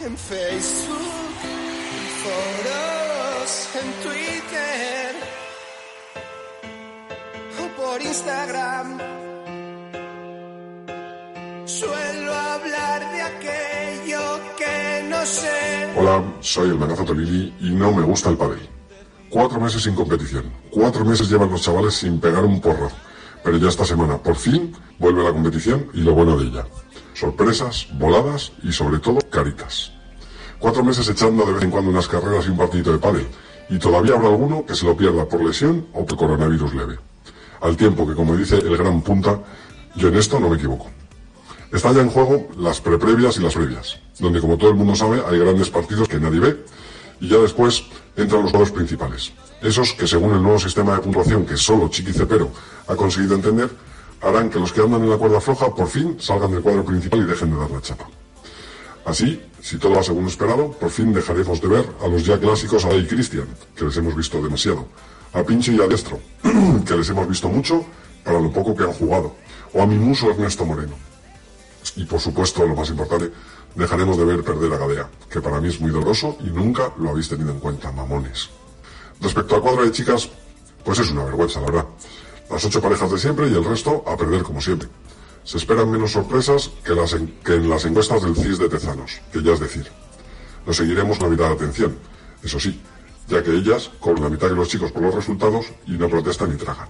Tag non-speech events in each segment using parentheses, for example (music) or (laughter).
en Facebook, en foros, en Twitter o por Instagram. Suelo hablar de aquello que no sé. Hola, soy el Manazo Tolili y no me gusta el pádel. Cuatro meses sin competición. Cuatro meses llevan los chavales sin pegar un porro. Pero ya esta semana, por fin, vuelve la competición y lo bueno de ella. Sorpresas, voladas y sobre todo caritas. Cuatro meses echando de vez en cuando unas carreras y un partidito de pádel. Y todavía habrá alguno que se lo pierda por lesión o por coronavirus leve. Al tiempo que, como dice el gran punta, yo en esto no me equivoco. Están ya en juego las preprevias y las previas, donde como todo el mundo sabe hay grandes partidos que nadie ve y ya después entran los juegos principales. Esos que según el nuevo sistema de puntuación que solo Chiqui Cepero ha conseguido entender, harán que los que andan en la cuerda floja por fin salgan del cuadro principal y dejen de dar la chapa. Así, si todo va según esperado, por fin dejaremos de ver a los ya clásicos a y Cristian, que les hemos visto demasiado, a Pinche y a Destro, (clears throat) que les hemos visto mucho para lo poco que han jugado, o a mi muso Ernesto Moreno. Y por supuesto, lo más importante, dejaremos de ver perder a Gadea, que para mí es muy doloroso y nunca lo habéis tenido en cuenta, mamones. Respecto al cuadro de chicas, pues es una vergüenza, la verdad. Las ocho parejas de siempre y el resto a perder como siempre. Se esperan menos sorpresas que, las en, que en las encuestas del CIS de Tezanos, que ya es decir. Lo seguiremos la mitad de atención, eso sí, ya que ellas cobran la mitad que los chicos por los resultados y no protestan ni tragan.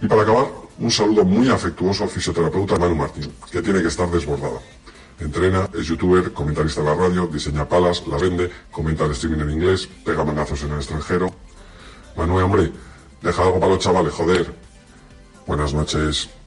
Y para acabar, un saludo muy afectuoso al fisioterapeuta Manu Martín, que tiene que estar desbordado. Entrena, es youtuber, comentarista de la radio, diseña palas, la vende, comenta el streaming en inglés, pega manazos en el extranjero. Manuel, hombre, deja algo para los chavales, joder. Buenas noches.